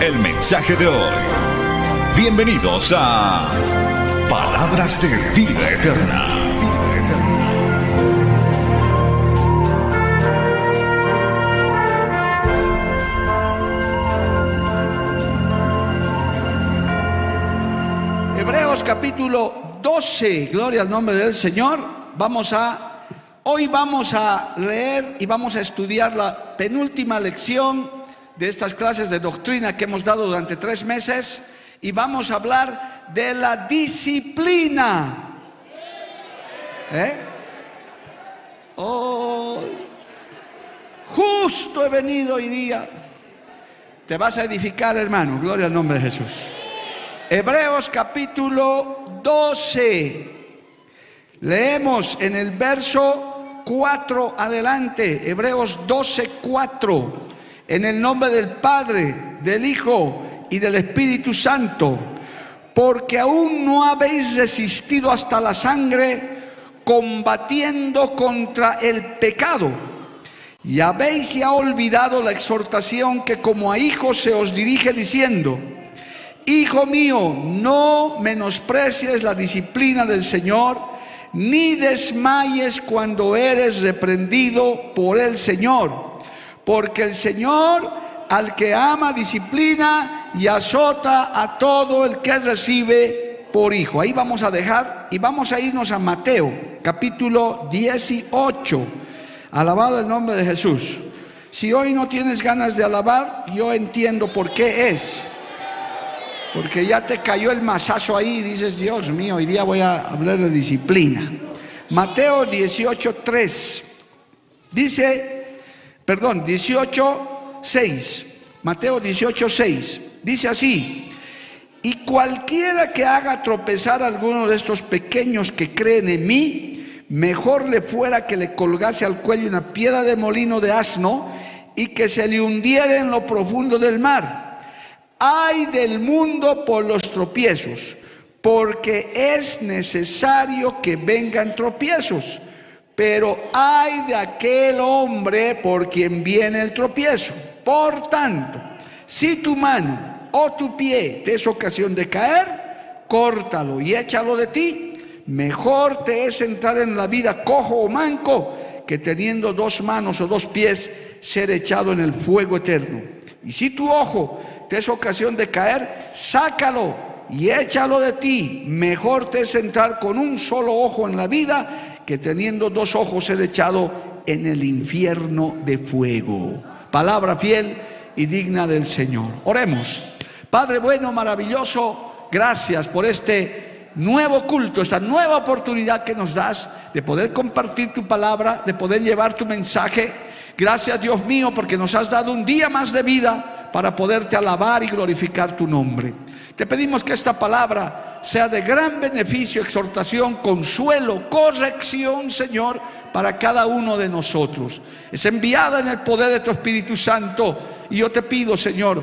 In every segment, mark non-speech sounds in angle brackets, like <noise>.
el mensaje de hoy. Bienvenidos a Palabras de Vida Eterna. Hebreos capítulo 12, gloria al nombre del Señor. Vamos a, hoy vamos a leer y vamos a estudiar la penúltima lección de estas clases de doctrina que hemos dado durante tres meses y vamos a hablar de la disciplina. ¿Eh? Oh, justo he venido hoy día. Te vas a edificar, hermano. Gloria al nombre de Jesús. Hebreos capítulo 12. Leemos en el verso 4 adelante. Hebreos 12, 4. En el nombre del Padre, del Hijo y del Espíritu Santo. Porque aún no habéis resistido hasta la sangre combatiendo contra el pecado. Y habéis ya olvidado la exhortación que como a hijos se os dirige diciendo, Hijo mío, no menosprecies la disciplina del Señor, ni desmayes cuando eres reprendido por el Señor, porque el Señor al que ama disciplina y azota a todo el que recibe por hijo. Ahí vamos a dejar y vamos a irnos a Mateo, capítulo 18. Alabado el nombre de Jesús. Si hoy no tienes ganas de alabar, yo entiendo por qué es. Porque ya te cayó el masazo ahí dices, Dios mío, hoy día voy a hablar de disciplina. Mateo 18, 3. Dice, perdón, 18, 6. Mateo 18, 6. Dice así. Y cualquiera que haga tropezar a alguno de estos pequeños que creen en mí, mejor le fuera que le colgase al cuello una piedra de molino de asno y que se le hundiera en lo profundo del mar. Ay del mundo por los tropiezos, porque es necesario que vengan tropiezos, pero ay de aquel hombre por quien viene el tropiezo. Por tanto, si tu mano o tu pie te es ocasión de caer, córtalo y échalo de ti. Mejor te es entrar en la vida cojo o manco que teniendo dos manos o dos pies ser echado en el fuego eterno. Y si tu ojo te es ocasión de caer, sácalo y échalo de ti. Mejor te es entrar con un solo ojo en la vida que teniendo dos ojos ser echado en el infierno de fuego. Palabra fiel y digna del Señor. Oremos. Padre bueno, maravilloso, gracias por este nuevo culto, esta nueva oportunidad que nos das de poder compartir tu palabra, de poder llevar tu mensaje. Gracias Dios mío porque nos has dado un día más de vida para poderte alabar y glorificar tu nombre. Te pedimos que esta palabra sea de gran beneficio, exhortación, consuelo, corrección, Señor, para cada uno de nosotros. Es enviada en el poder de tu Espíritu Santo y yo te pido, Señor,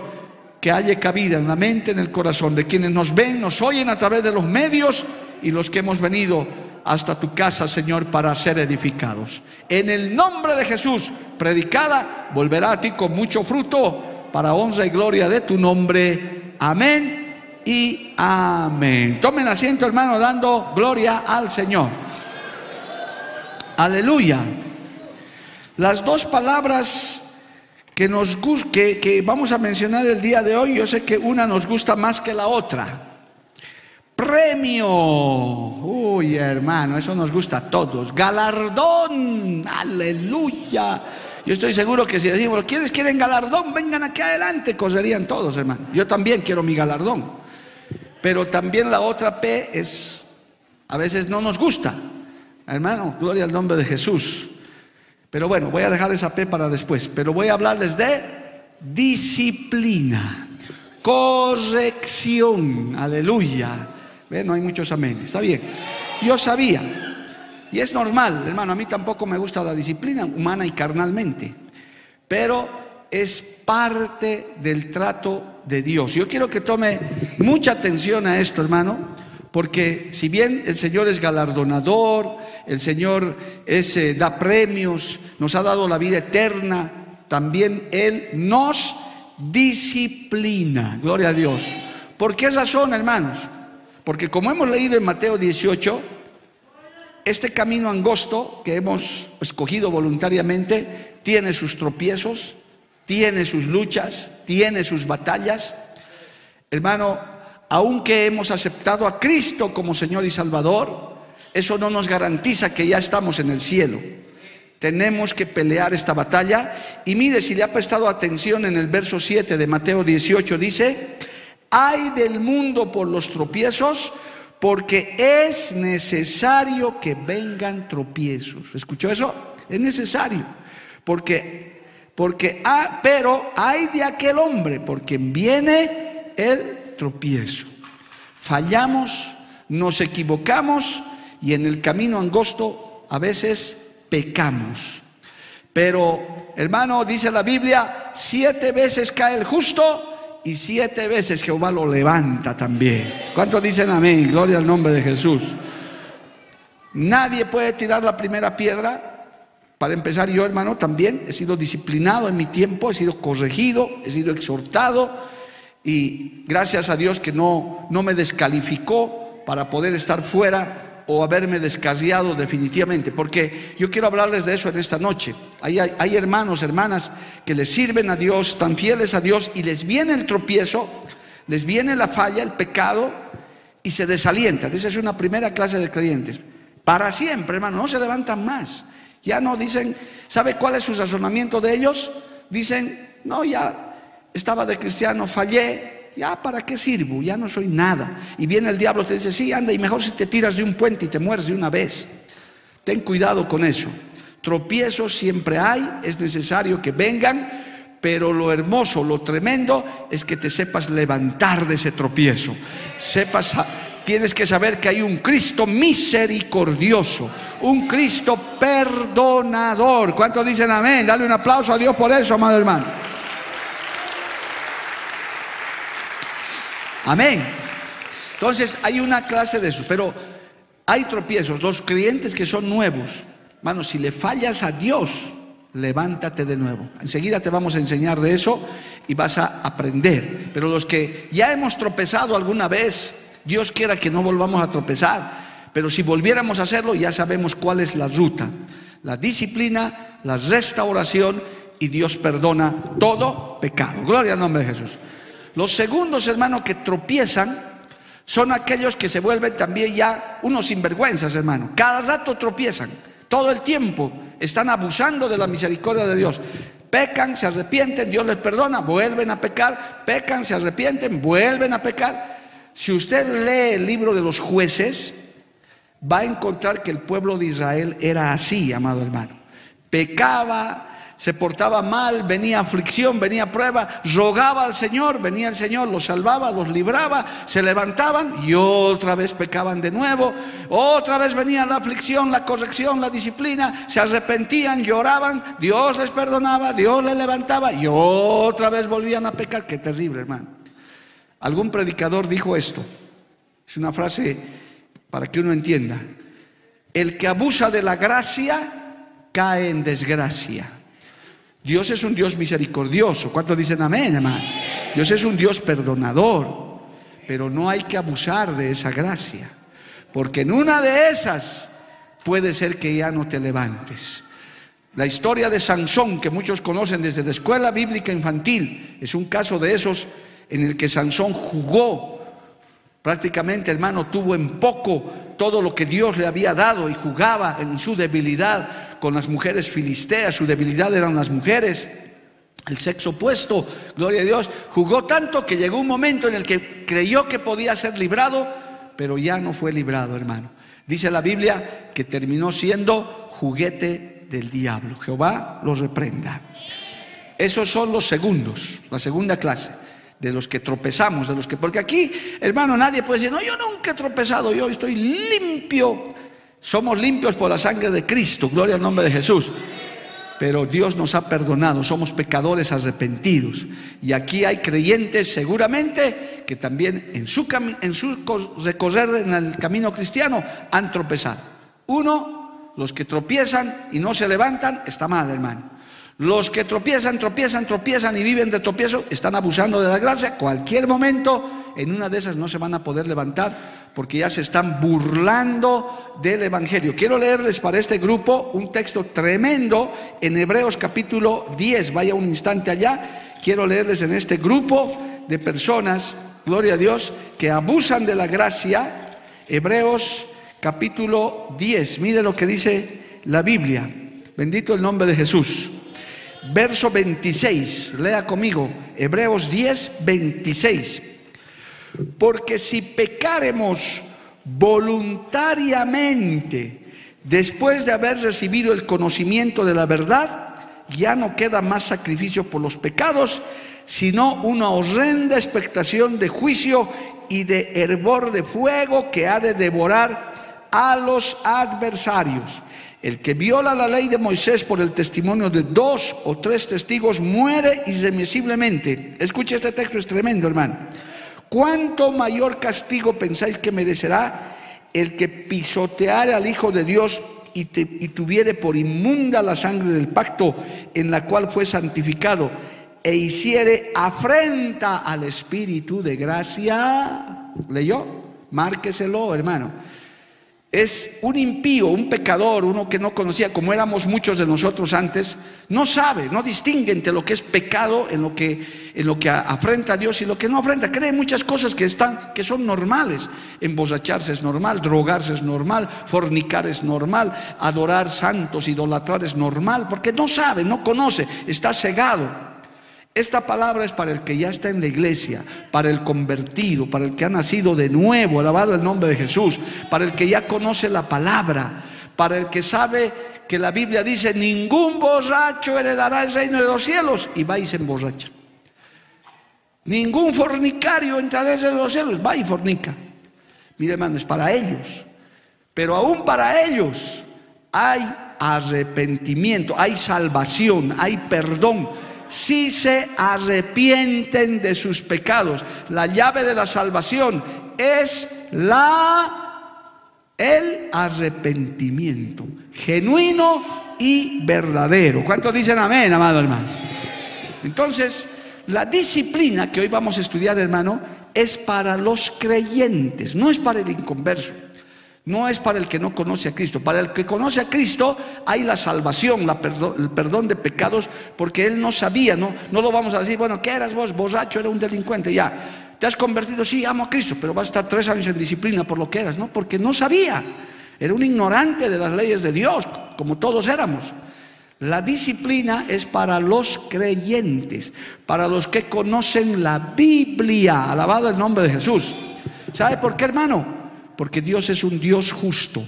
que haya cabida en la mente, en el corazón de quienes nos ven, nos oyen a través de los medios y los que hemos venido hasta tu casa, Señor, para ser edificados. En el nombre de Jesús, predicada, volverá a ti con mucho fruto para honra y gloria de tu nombre. Amén y amén. Tomen asiento, hermano, dando gloria al Señor. Aleluya. Las dos palabras que nos que, que vamos a mencionar el día de hoy, yo sé que una nos gusta más que la otra. Premio. Uy, hermano, eso nos gusta a todos. Galardón. Aleluya. Yo estoy seguro que si decimos, ¿quiénes quieren galardón? Vengan aquí adelante, coserían todos, hermano. Yo también quiero mi galardón. Pero también la otra P es, a veces no nos gusta. Hermano, gloria al nombre de Jesús. Pero bueno, voy a dejar esa P para después. Pero voy a hablarles de disciplina. corrección. Aleluya. ¿Ve? No hay muchos amén. Está bien. Yo sabía. Y es normal, hermano. A mí tampoco me gusta la disciplina humana y carnalmente. Pero es parte del trato de Dios. Yo quiero que tome mucha atención a esto, hermano. Porque si bien el Señor es galardonador, el Señor es, eh, da premios, nos ha dado la vida eterna, también Él nos disciplina. Gloria a Dios. ¿Por qué razón, hermanos? Porque como hemos leído en Mateo 18, este camino angosto que hemos escogido voluntariamente tiene sus tropiezos, tiene sus luchas, tiene sus batallas. Hermano, aunque hemos aceptado a Cristo como Señor y Salvador, eso no nos garantiza que ya estamos en el cielo. Tenemos que pelear esta batalla. Y mire, si le ha prestado atención en el verso 7 de Mateo 18, dice, hay del mundo por los tropiezos, porque es necesario que vengan tropiezos. ¿Escuchó eso? Es necesario. Porque, porque, ah, pero hay de aquel hombre, porque viene el tropiezo. Fallamos, nos equivocamos y en el camino angosto a veces pecamos. Pero, hermano, dice la Biblia, siete veces cae el justo y siete veces Jehová lo levanta también. ¿Cuántos dicen amén? Gloria al nombre de Jesús. Nadie puede tirar la primera piedra. Para empezar, yo, hermano, también he sido disciplinado en mi tiempo, he sido corregido, he sido exhortado y gracias a Dios que no, no me descalificó para poder estar fuera o haberme descarriado definitivamente, porque yo quiero hablarles de eso en esta noche. Hay, hay, hermanos, hermanas que les sirven a Dios, están fieles a Dios y les viene el tropiezo, les viene la falla, el pecado y se desalientan. Esa es una primera clase de creyentes. Para siempre, hermano, no se levantan más. Ya no dicen, ¿sabe cuál es su razonamiento de ellos? Dicen, no, ya estaba de cristiano, fallé, ya para qué sirvo, ya no soy nada. Y viene el diablo te dice, sí, anda, y mejor si te tiras de un puente y te mueres de una vez. Ten cuidado con eso. Tropiezos siempre hay, es necesario que vengan, pero lo hermoso, lo tremendo es que te sepas levantar de ese tropiezo. Sepas, tienes que saber que hay un Cristo misericordioso, un Cristo perdonador. ¿Cuántos dicen amén? Dale un aplauso a Dios por eso, amado hermano. Amén. Entonces hay una clase de eso, pero hay tropiezos. Los creyentes que son nuevos, hermano, si le fallas a Dios, levántate de nuevo. Enseguida te vamos a enseñar de eso y vas a aprender. Pero los que ya hemos tropezado alguna vez, Dios quiera que no volvamos a tropezar, pero si volviéramos a hacerlo, ya sabemos cuál es la ruta. La disciplina, la restauración y Dios perdona todo pecado. Gloria al nombre de Jesús. Los segundos, hermanos, que tropiezan son aquellos que se vuelven también ya unos sinvergüenzas, hermano. Cada rato tropiezan, todo el tiempo están abusando de la misericordia de Dios. Pecan, se arrepienten, Dios les perdona, vuelven a pecar, pecan, se arrepienten, vuelven a pecar. Si usted lee el libro de los jueces, va a encontrar que el pueblo de Israel era así, amado hermano. Pecaba, se portaba mal, venía aflicción, venía prueba, rogaba al Señor, venía el Señor, los salvaba, los libraba, se levantaban y otra vez pecaban de nuevo, otra vez venía la aflicción, la corrección, la disciplina, se arrepentían, lloraban, Dios les perdonaba, Dios les levantaba y otra vez volvían a pecar. Qué terrible, hermano. Algún predicador dijo esto, es una frase para que uno entienda, el que abusa de la gracia cae en desgracia. Dios es un Dios misericordioso. ¿Cuántos dicen amén, hermano? Dios es un Dios perdonador, pero no hay que abusar de esa gracia, porque en una de esas puede ser que ya no te levantes. La historia de Sansón, que muchos conocen desde la escuela bíblica infantil, es un caso de esos en el que Sansón jugó, prácticamente hermano, tuvo en poco todo lo que Dios le había dado y jugaba en su debilidad con las mujeres filisteas, su debilidad eran las mujeres. El sexo opuesto, gloria a Dios, jugó tanto que llegó un momento en el que creyó que podía ser librado, pero ya no fue librado, hermano. Dice la Biblia que terminó siendo juguete del diablo. Jehová los reprenda. Esos son los segundos, la segunda clase. De los que tropezamos, de los que, porque aquí, hermano, nadie puede decir, no, yo nunca he tropezado, yo estoy limpio. Somos limpios por la sangre de Cristo, gloria al nombre de Jesús. Pero Dios nos ha perdonado, somos pecadores arrepentidos. Y aquí hay creyentes seguramente que también en su, en su recorrer en el camino cristiano han tropezado. Uno, los que tropiezan y no se levantan, está mal, hermano. Los que tropiezan, tropiezan, tropiezan y viven de tropiezo están abusando de la gracia. Cualquier momento, en una de esas no se van a poder levantar porque ya se están burlando del Evangelio. Quiero leerles para este grupo un texto tremendo en Hebreos capítulo 10. Vaya un instante allá. Quiero leerles en este grupo de personas, gloria a Dios, que abusan de la gracia. Hebreos capítulo 10. Mire lo que dice la Biblia. Bendito el nombre de Jesús verso 26, lea conmigo, Hebreos 10, 26. Porque si pecaremos voluntariamente después de haber recibido el conocimiento de la verdad, ya no queda más sacrificio por los pecados, sino una horrenda expectación de juicio y de hervor de fuego que ha de devorar a los adversarios. El que viola la ley de Moisés por el testimonio de dos o tres testigos muere irremisiblemente. Escuche este texto, es tremendo, hermano. ¿Cuánto mayor castigo pensáis que merecerá el que pisoteare al Hijo de Dios y, y tuviere por inmunda la sangre del pacto en la cual fue santificado e hiciere afrenta al Espíritu de gracia? ¿Leyó? Márqueselo, hermano es un impío, un pecador, uno que no conocía, como éramos muchos de nosotros antes, no sabe, no distingue entre lo que es pecado, en lo que, en lo que afrenta a Dios y lo que no afrenta. Cree muchas cosas que, están, que son normales. Emborracharse es normal, drogarse es normal, fornicar es normal, adorar santos, idolatrar es normal, porque no sabe, no conoce, está cegado. Esta palabra es para el que ya está en la iglesia, para el convertido, para el que ha nacido de nuevo, alabado el nombre de Jesús, para el que ya conoce la palabra, para el que sabe que la Biblia dice, ningún borracho heredará el reino de los cielos y va y se emborracha. Ningún fornicario entrará en el reino de los cielos, va y fornica. Mire hermano, es para ellos. Pero aún para ellos hay arrepentimiento, hay salvación, hay perdón si se arrepienten de sus pecados. La llave de la salvación es la el arrepentimiento genuino y verdadero. ¿Cuántos dicen amén, amado hermano? Entonces, la disciplina que hoy vamos a estudiar, hermano, es para los creyentes, no es para el inconverso. No es para el que no conoce a Cristo. Para el que conoce a Cristo hay la salvación, el perdón de pecados, porque él no sabía, no, no lo vamos a decir, bueno, ¿qué eras vos? Borracho, era un delincuente, ya. Te has convertido, sí, amo a Cristo, pero vas a estar tres años en disciplina por lo que eras, ¿no? Porque no sabía. Era un ignorante de las leyes de Dios, como todos éramos. La disciplina es para los creyentes, para los que conocen la Biblia. Alabado el nombre de Jesús. ¿Sabe por qué, hermano? Porque Dios es un Dios justo.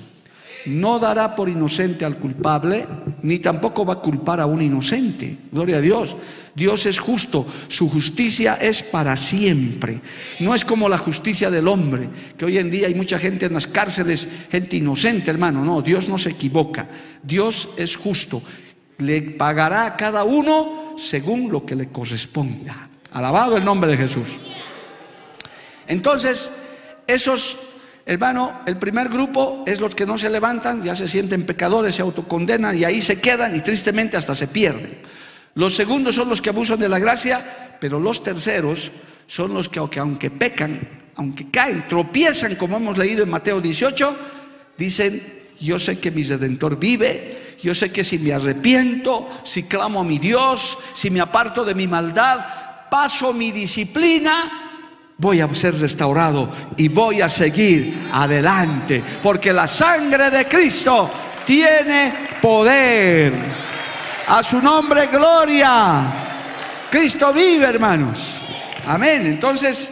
No dará por inocente al culpable, ni tampoco va a culpar a un inocente. Gloria a Dios. Dios es justo, su justicia es para siempre. No es como la justicia del hombre, que hoy en día hay mucha gente en las cárceles, gente inocente, hermano. No, Dios no se equivoca. Dios es justo. Le pagará a cada uno según lo que le corresponda. Alabado el nombre de Jesús. Entonces, esos Hermano, el primer grupo es los que no se levantan, ya se sienten pecadores, se autocondenan y ahí se quedan y tristemente hasta se pierden. Los segundos son los que abusan de la gracia, pero los terceros son los que aunque pecan, aunque caen, tropiezan, como hemos leído en Mateo 18, dicen, yo sé que mi redentor vive, yo sé que si me arrepiento, si clamo a mi Dios, si me aparto de mi maldad, paso mi disciplina, voy a ser restaurado y voy a seguir adelante, porque la sangre de Cristo tiene poder. A su nombre, gloria. Cristo vive, hermanos. Amén. Entonces,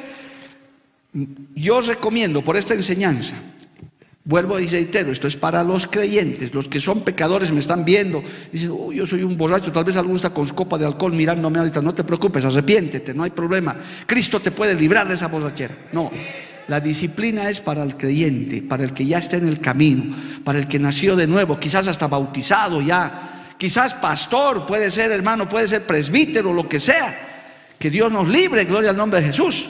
yo recomiendo por esta enseñanza Vuelvo y reitero, esto es para los creyentes, los que son pecadores me están viendo, dicen, oh, yo soy un borracho, tal vez alguno está con su copa de alcohol mirándome ahorita, no te preocupes, arrepiéntete, no hay problema, Cristo te puede librar de esa borrachera. No, la disciplina es para el creyente, para el que ya está en el camino, para el que nació de nuevo, quizás hasta bautizado ya, quizás pastor, puede ser hermano, puede ser presbítero, lo que sea, que Dios nos libre, gloria al nombre de Jesús.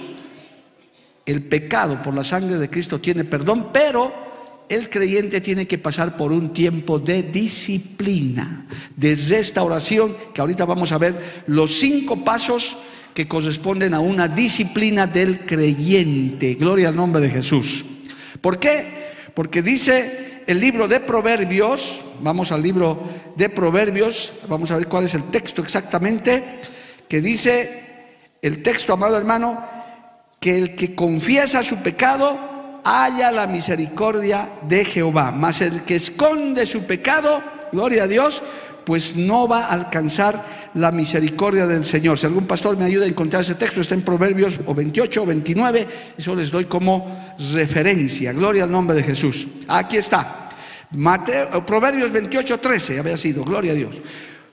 El pecado por la sangre de Cristo tiene perdón, pero el creyente tiene que pasar por un tiempo de disciplina, de restauración, que ahorita vamos a ver los cinco pasos que corresponden a una disciplina del creyente. Gloria al nombre de Jesús. ¿Por qué? Porque dice el libro de Proverbios, vamos al libro de Proverbios, vamos a ver cuál es el texto exactamente, que dice el texto, amado hermano, que el que confiesa su pecado, haya la misericordia de Jehová. Mas el que esconde su pecado, gloria a Dios, pues no va a alcanzar la misericordia del Señor. Si algún pastor me ayuda a encontrar ese texto, está en Proverbios o 28 o 29, eso les doy como referencia. Gloria al nombre de Jesús. Aquí está. Mateo, Proverbios 28, 13, había sido, gloria a Dios.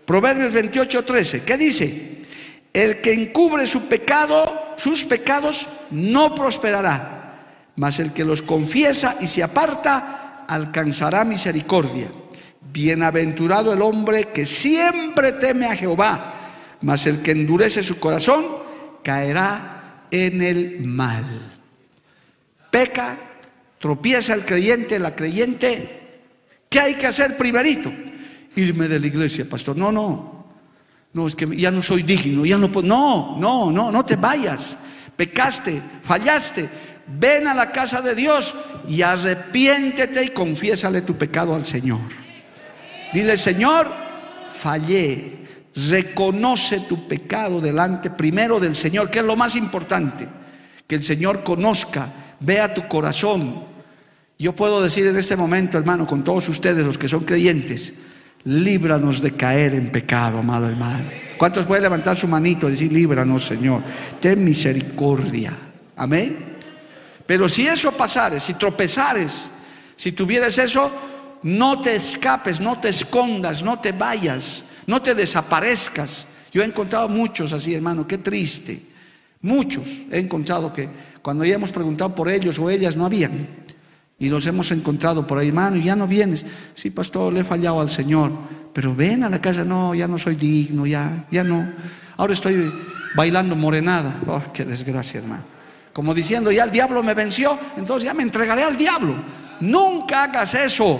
Proverbios 28, 13, ¿qué dice? El que encubre su pecado, sus pecados, no prosperará mas el que los confiesa y se aparta alcanzará misericordia. Bienaventurado el hombre que siempre teme a Jehová, mas el que endurece su corazón caerá en el mal. Peca, tropieza el creyente, la creyente. ¿Qué hay que hacer primerito? Irme de la iglesia, pastor. No, no. No, es que ya no soy digno, ya no puedo. No, no, no, no te vayas. Pecaste, fallaste ven a la casa de Dios y arrepiéntete y confiésale tu pecado al Señor. Dile, Señor, fallé. Reconoce tu pecado delante primero del Señor, que es lo más importante. Que el Señor conozca, vea tu corazón. Yo puedo decir en este momento, hermano, con todos ustedes, los que son creyentes, líbranos de caer en pecado, amado hermano. ¿Cuántos pueden levantar su manito y decir, líbranos, Señor? Ten misericordia. Amén. Pero si eso pasares, si tropezares, si tuvieras eso, no te escapes, no te escondas, no te vayas, no te desaparezcas. Yo he encontrado muchos así, hermano, qué triste. Muchos he encontrado que cuando ya hemos preguntado por ellos o ellas no habían. Y los hemos encontrado por ahí, hermano, y ya no vienes. Sí, pastor, le he fallado al Señor. Pero ven a la casa, no, ya no soy digno, ya, ya no. Ahora estoy bailando morenada. Oh, qué desgracia, hermano. Como diciendo, ya el diablo me venció, entonces ya me entregaré al diablo. Nunca hagas eso.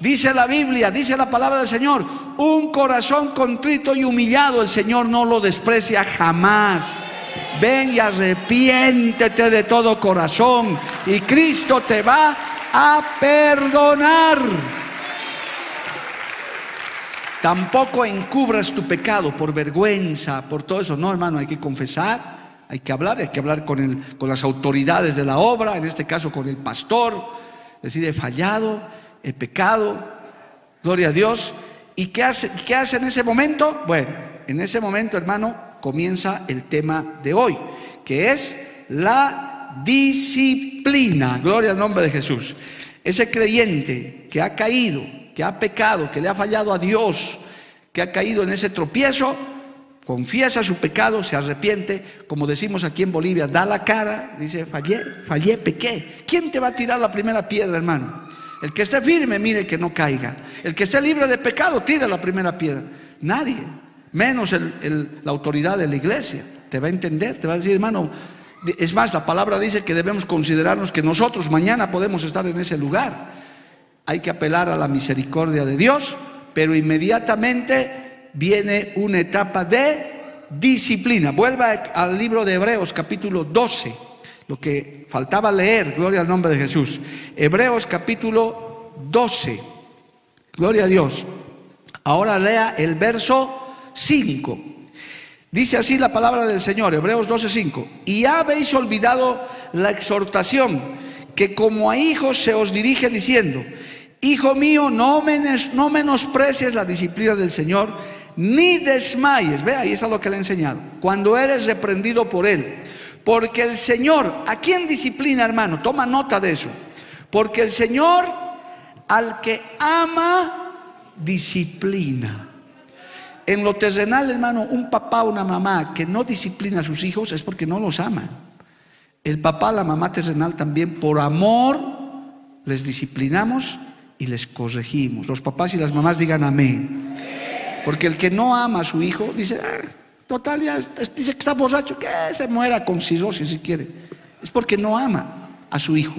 Dice la Biblia, dice la palabra del Señor, un corazón contrito y humillado el Señor no lo desprecia jamás. Ven y arrepiéntete de todo corazón y Cristo te va a perdonar. Tampoco encubras tu pecado por vergüenza, por todo eso. No, hermano, hay que confesar hay que hablar, hay que hablar con, el, con las autoridades de la obra, en este caso con el pastor, decir, he fallado, he pecado, gloria a Dios. ¿Y qué hace, qué hace en ese momento? Bueno, en ese momento, hermano, comienza el tema de hoy, que es la disciplina. Gloria al nombre de Jesús. Ese creyente que ha caído, que ha pecado, que le ha fallado a Dios, que ha caído en ese tropiezo, confiesa su pecado, se arrepiente, como decimos aquí en Bolivia, da la cara, dice, fallé, fallé, pequé. ¿Quién te va a tirar la primera piedra, hermano? El que esté firme, mire que no caiga. El que esté libre de pecado, tira la primera piedra. Nadie, menos la autoridad de la iglesia, te va a entender, te va a decir, hermano, es más, la palabra dice que debemos considerarnos que nosotros mañana podemos estar en ese lugar. Hay que apelar a la misericordia de Dios, pero inmediatamente viene una etapa de disciplina. Vuelva al libro de Hebreos capítulo 12, lo que faltaba leer, gloria al nombre de Jesús. Hebreos capítulo 12, gloria a Dios. Ahora lea el verso 5. Dice así la palabra del Señor, Hebreos 12, 5. Y habéis olvidado la exhortación que como a hijos se os dirige diciendo, Hijo mío, no, no menosprecies la disciplina del Señor ni desmayes. Ve, ahí es a lo que le he enseñado. Cuando eres reprendido por Él. Porque el Señor, ¿a quién disciplina, hermano? Toma nota de eso. Porque el Señor al que ama, disciplina. En lo terrenal, hermano, un papá o una mamá que no disciplina a sus hijos es porque no los ama. El papá, la mamá terrenal también, por amor, les disciplinamos y les corregimos. Los papás y las mamás digan amén. Porque el que no ama a su hijo dice, ah, total, ya dice que está borracho, que se muera con cirrosis si quiere. Es porque no ama a su hijo.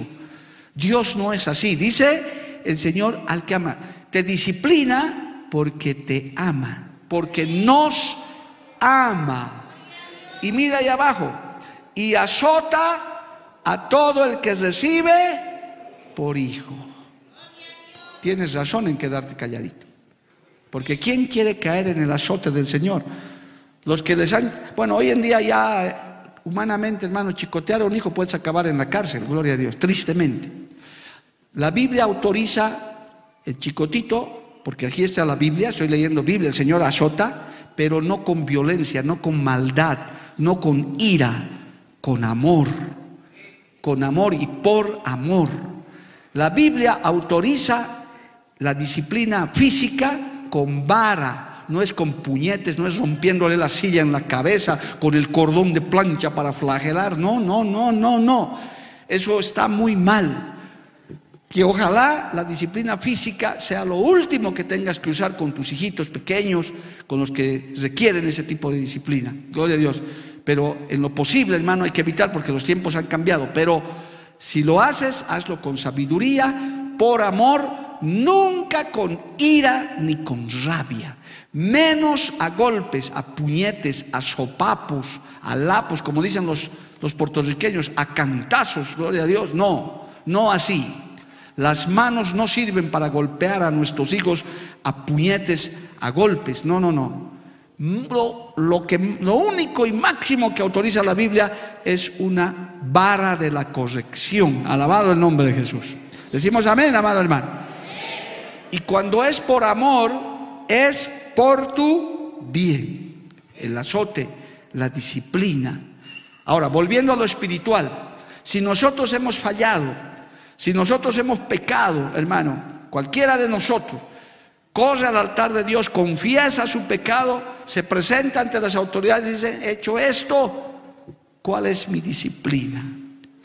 Dios no es así. Dice el Señor al que ama. Te disciplina porque te ama, porque nos ama. Y mira ahí abajo, y azota a todo el que recibe por hijo. Tienes razón en quedarte calladito. Porque ¿quién quiere caer en el azote del Señor? Los que les han... Bueno, hoy en día ya humanamente, hermano, chicotear a un hijo puedes acabar en la cárcel, gloria a Dios, tristemente. La Biblia autoriza el chicotito, porque aquí está la Biblia, estoy leyendo Biblia, el Señor azota, pero no con violencia, no con maldad, no con ira, con amor, con amor y por amor. La Biblia autoriza la disciplina física con vara, no es con puñetes, no es rompiéndole la silla en la cabeza con el cordón de plancha para flagelar, no, no, no, no, no. Eso está muy mal. Que ojalá la disciplina física sea lo último que tengas que usar con tus hijitos pequeños, con los que requieren ese tipo de disciplina. Gloria a Dios. Pero en lo posible, hermano, hay que evitar porque los tiempos han cambiado. Pero si lo haces, hazlo con sabiduría, por amor, nunca con ira ni con rabia. Menos a golpes, a puñetes, a sopapos, a lapos, como dicen los, los puertorriqueños, a cantazos, gloria a Dios. No, no así. Las manos no sirven para golpear a nuestros hijos a puñetes, a golpes. No, no, no. Lo, que, lo único y máximo que autoriza la Biblia es una vara de la corrección. Alabado el nombre de Jesús. Decimos amén, amado hermano. Y cuando es por amor, es por tu bien. El azote, la disciplina. Ahora, volviendo a lo espiritual, si nosotros hemos fallado, si nosotros hemos pecado, hermano, cualquiera de nosotros, corre al altar de Dios, confiesa su pecado, se presenta ante las autoridades y dice, he hecho esto, ¿cuál es mi disciplina?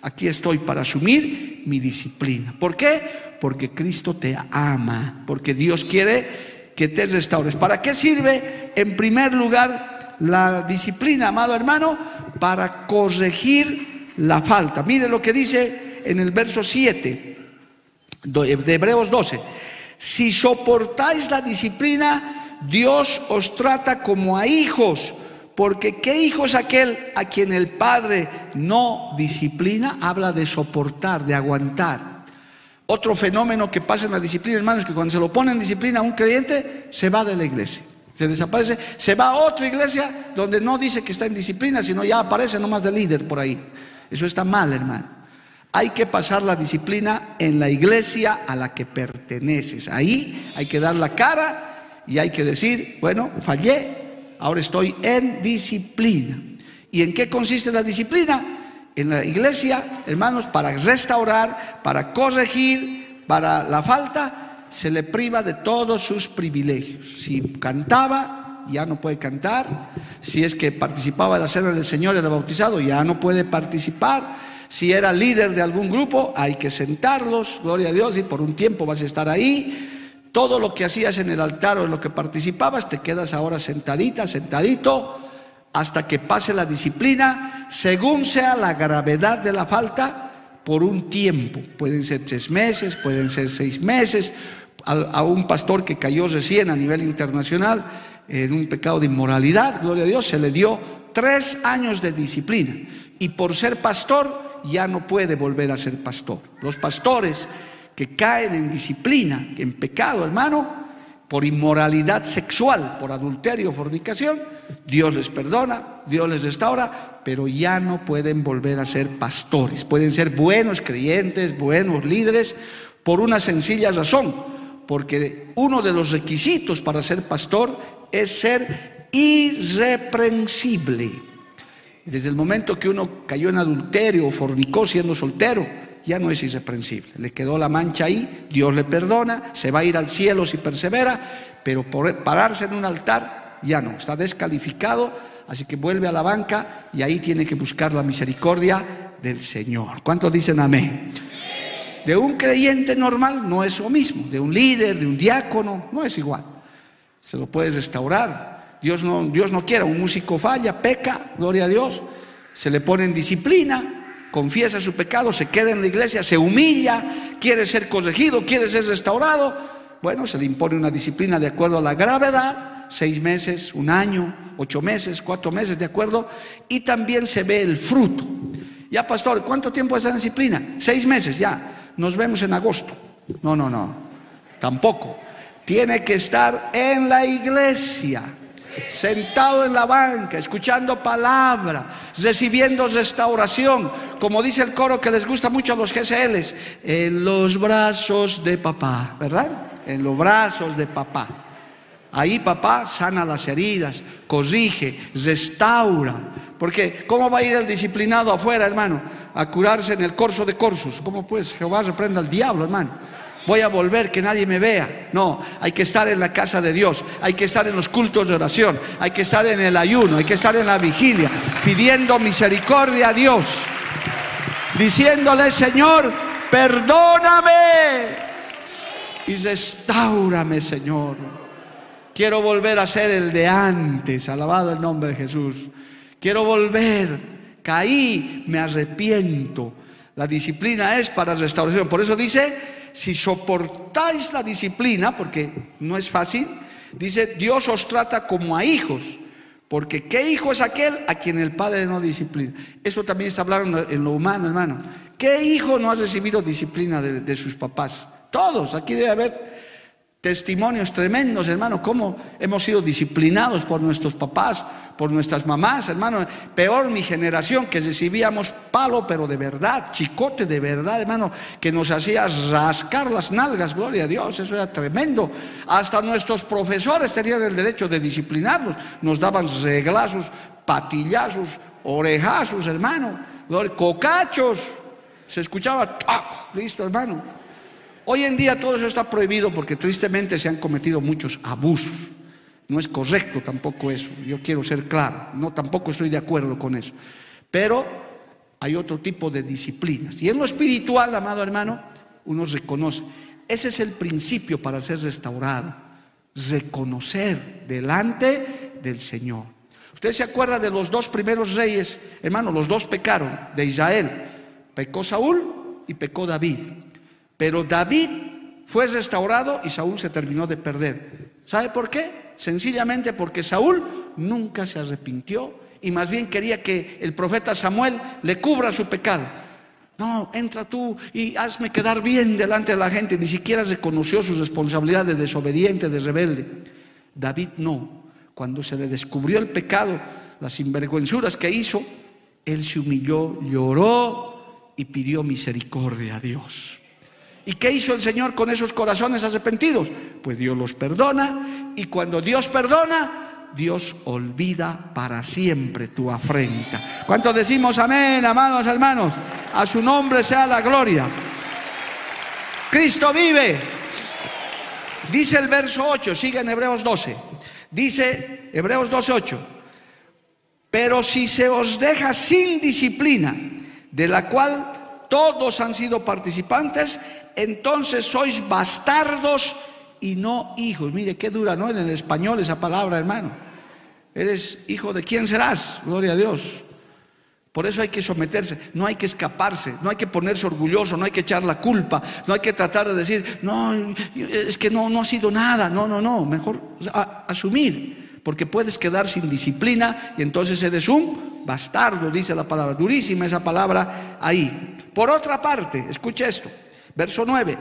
Aquí estoy para asumir mi disciplina. ¿Por qué? Porque Cristo te ama, porque Dios quiere que te restaures. ¿Para qué sirve? En primer lugar, la disciplina, amado hermano, para corregir la falta. Mire lo que dice en el verso 7 de Hebreos 12. Si soportáis la disciplina, Dios os trata como a hijos, porque ¿qué hijo es aquel a quien el Padre no disciplina? Habla de soportar, de aguantar. Otro fenómeno que pasa en la disciplina, hermanos, es que cuando se lo pone en disciplina a un creyente, se va de la iglesia. Se desaparece, se va a otra iglesia donde no dice que está en disciplina, sino ya aparece nomás de líder por ahí. Eso está mal, hermano. Hay que pasar la disciplina en la iglesia a la que perteneces. Ahí hay que dar la cara y hay que decir, bueno, fallé, ahora estoy en disciplina. ¿Y en qué consiste la disciplina? En la iglesia, hermanos, para restaurar, para corregir, para la falta, se le priva de todos sus privilegios. Si cantaba, ya no puede cantar. Si es que participaba de la cena del Señor, era bautizado, ya no puede participar si era líder de algún grupo, hay que sentarlos, gloria a Dios, y por un tiempo vas a estar ahí. Todo lo que hacías en el altar o en lo que participabas, te quedas ahora sentadita, sentadito, hasta que pase la disciplina, según sea la gravedad de la falta, por un tiempo. Pueden ser tres meses, pueden ser seis meses. A, un pastor que cayó recién a nivel internacional en un pecado de inmoralidad, gloria a Dios, se le dio tres años de disciplina. Y por ser pastor, ya no puede volver a ser pastor. Los pastores que caen en disciplina, en pecado, hermano, por inmoralidad sexual, por adulterio, fornicación, Dios les perdona, Dios les restaura, pero ya no pueden volver a ser pastores. Pueden ser buenos creyentes, buenos líderes, por una sencilla razón, porque uno de los requisitos para ser pastor es ser irreprensible. Desde el momento que uno cayó en adulterio o fornicó siendo soltero, ya no es irreprensible. Le quedó la mancha ahí, Dios le perdona, se va a ir al cielo si persevera, pero por pararse en un altar ya no, está descalificado, así que vuelve a la banca y ahí tiene que buscar la misericordia del Señor. ¿Cuántos dicen amén? De un creyente normal no es lo mismo, de un líder, de un diácono, no es igual. Se lo puedes restaurar. Dios no, Dios no quiera, un músico falla, peca, gloria a Dios, se le pone en disciplina, confiesa su pecado, se queda en la iglesia, se humilla, quiere ser corregido, quiere ser restaurado. Bueno, se le impone una disciplina de acuerdo a la gravedad, seis meses, un año, ocho meses, cuatro meses, de acuerdo, y también se ve el fruto. Ya, pastor, ¿cuánto tiempo es esa disciplina? Seis meses, ya nos vemos en agosto. No, no, no, tampoco. Tiene que estar en la iglesia, sentado en la banca, escuchando palabra, recibiendo restauración, como dice el coro que les gusta mucho a los GSLs, en los brazos de papá, ¿verdad? En los brazos de papá. Ahí papá sana las heridas, corrige, restaura. Porque ¿cómo va a ir el disciplinado afuera, hermano? a curarse en el corso de corsos. ¿Cómo pues? Jehová reprenda al diablo, hermano. Voy a volver, que nadie me vea. No, hay que estar en la casa de Dios, hay que estar en los cultos de oración, hay que estar en el ayuno, hay que estar en la vigilia, pidiendo misericordia a Dios, diciéndole, Señor, perdóname y restaurame, Señor. Quiero volver a ser el de antes, alabado el nombre de Jesús. Quiero volver caí, me arrepiento. La disciplina es para restauración. Por eso dice, si soportáis la disciplina, porque no es fácil, dice, Dios os trata como a hijos. Porque ¿qué hijo es aquel a quien el padre no disciplina? Eso también está hablando en lo humano, hermano. ¿Qué hijo no ha recibido disciplina de, de sus papás? Todos, aquí debe haber Testimonios tremendos, hermano, cómo hemos sido disciplinados por nuestros papás, por nuestras mamás, hermano. Peor mi generación, que recibíamos palo, pero de verdad, chicote de verdad, hermano, que nos hacía rascar las nalgas, gloria a Dios, eso era tremendo. Hasta nuestros profesores tenían el derecho de disciplinarnos, nos daban reglazos, patillazos, orejazos, hermano, cocachos, se escuchaba, listo, hermano. Hoy en día todo eso está prohibido porque tristemente se han cometido muchos abusos. No es correcto tampoco eso. Yo quiero ser claro. No, tampoco estoy de acuerdo con eso. Pero hay otro tipo de disciplinas. Y en lo espiritual, amado hermano, uno reconoce. Ese es el principio para ser restaurado. Reconocer delante del Señor. Usted se acuerda de los dos primeros reyes, hermano, los dos pecaron de Israel. Pecó Saúl y pecó David. Pero David fue restaurado y Saúl se terminó de perder. ¿Sabe por qué? Sencillamente porque Saúl nunca se arrepintió y más bien quería que el profeta Samuel le cubra su pecado. No, entra tú y hazme quedar bien delante de la gente. Ni siquiera reconoció su responsabilidad de desobediente, de rebelde. David no. Cuando se le descubrió el pecado, las sinvergüenzuras que hizo, él se humilló, lloró y pidió misericordia a Dios. ¿Y qué hizo el Señor con esos corazones arrepentidos? Pues Dios los perdona y cuando Dios perdona, Dios olvida para siempre tu afrenta. ¿Cuántos decimos amén, amados hermanos? A su nombre sea la gloria. Cristo vive. Dice el verso 8, sigue en Hebreos 12. Dice Hebreos 12, 8. Pero si se os deja sin disciplina, de la cual todos han sido participantes, entonces sois bastardos y no hijos. Mire, qué dura, ¿no? En el español esa palabra, hermano. Eres hijo de quién serás, gloria a Dios. Por eso hay que someterse, no hay que escaparse, no hay que ponerse orgulloso, no hay que echar la culpa, no hay que tratar de decir, no, es que no, no ha sido nada, no, no, no, mejor asumir, porque puedes quedar sin disciplina y entonces eres un bastardo, dice la palabra, durísima esa palabra ahí. Por otra parte, escuche esto, verso 9,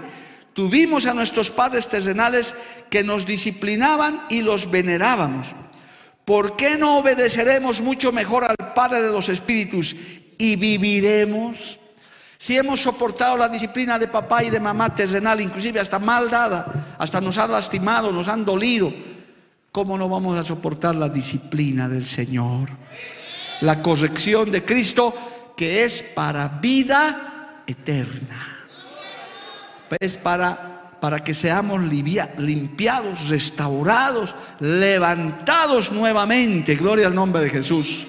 tuvimos a nuestros padres terrenales que nos disciplinaban y los venerábamos. ¿Por qué no obedeceremos mucho mejor al Padre de los Espíritus y viviremos? Si hemos soportado la disciplina de papá y de mamá terrenal, inclusive hasta mal dada, hasta nos ha lastimado, nos han dolido, ¿cómo no vamos a soportar la disciplina del Señor? La corrección de Cristo que es para vida eterna. Es para, para que seamos limpiados, restaurados, levantados nuevamente. Gloria al nombre de Jesús.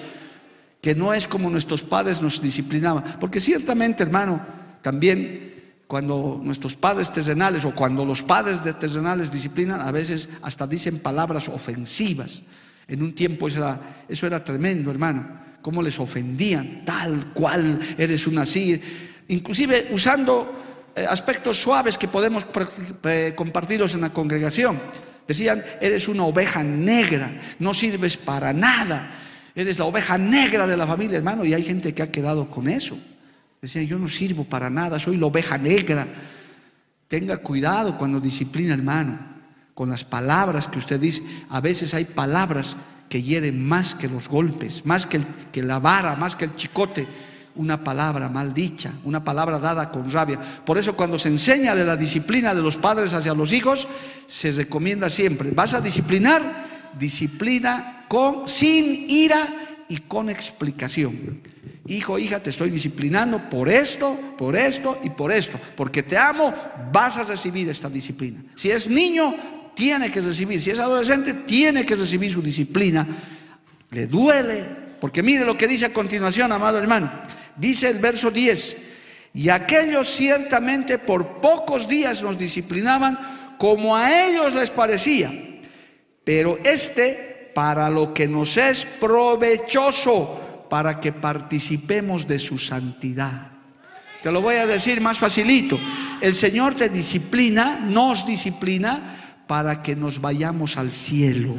Que no es como nuestros padres nos disciplinaban. Porque ciertamente, hermano, también cuando nuestros padres terrenales o cuando los padres terrenales disciplinan, a veces hasta dicen palabras ofensivas. En un tiempo eso era, eso era tremendo, hermano. Cómo les ofendían, tal cual, eres un así. Inclusive usando aspectos suaves que podemos compartirlos en la congregación. Decían, eres una oveja negra, no sirves para nada. Eres la oveja negra de la familia, hermano. Y hay gente que ha quedado con eso. Decían, yo no sirvo para nada, soy la oveja negra. Tenga cuidado cuando disciplina, hermano con las palabras que usted dice. A veces hay palabras que hieren más que los golpes, más que, que la vara, más que el chicote. Una palabra mal dicha, una palabra dada con rabia. Por eso cuando se enseña de la disciplina de los padres hacia los hijos, se recomienda siempre, vas a disciplinar, disciplina con, sin ira y con explicación. Hijo, hija, te estoy disciplinando por esto, por esto y por esto. Porque te amo, vas a recibir esta disciplina. Si es niño, tiene que recibir, si es adolescente, tiene que recibir su disciplina. Le duele, porque mire lo que dice a continuación, amado hermano. Dice el verso 10, y aquellos ciertamente por pocos días nos disciplinaban como a ellos les parecía, pero este para lo que nos es provechoso, para que participemos de su santidad. Te lo voy a decir más facilito. El Señor te disciplina, nos disciplina para que nos vayamos al cielo,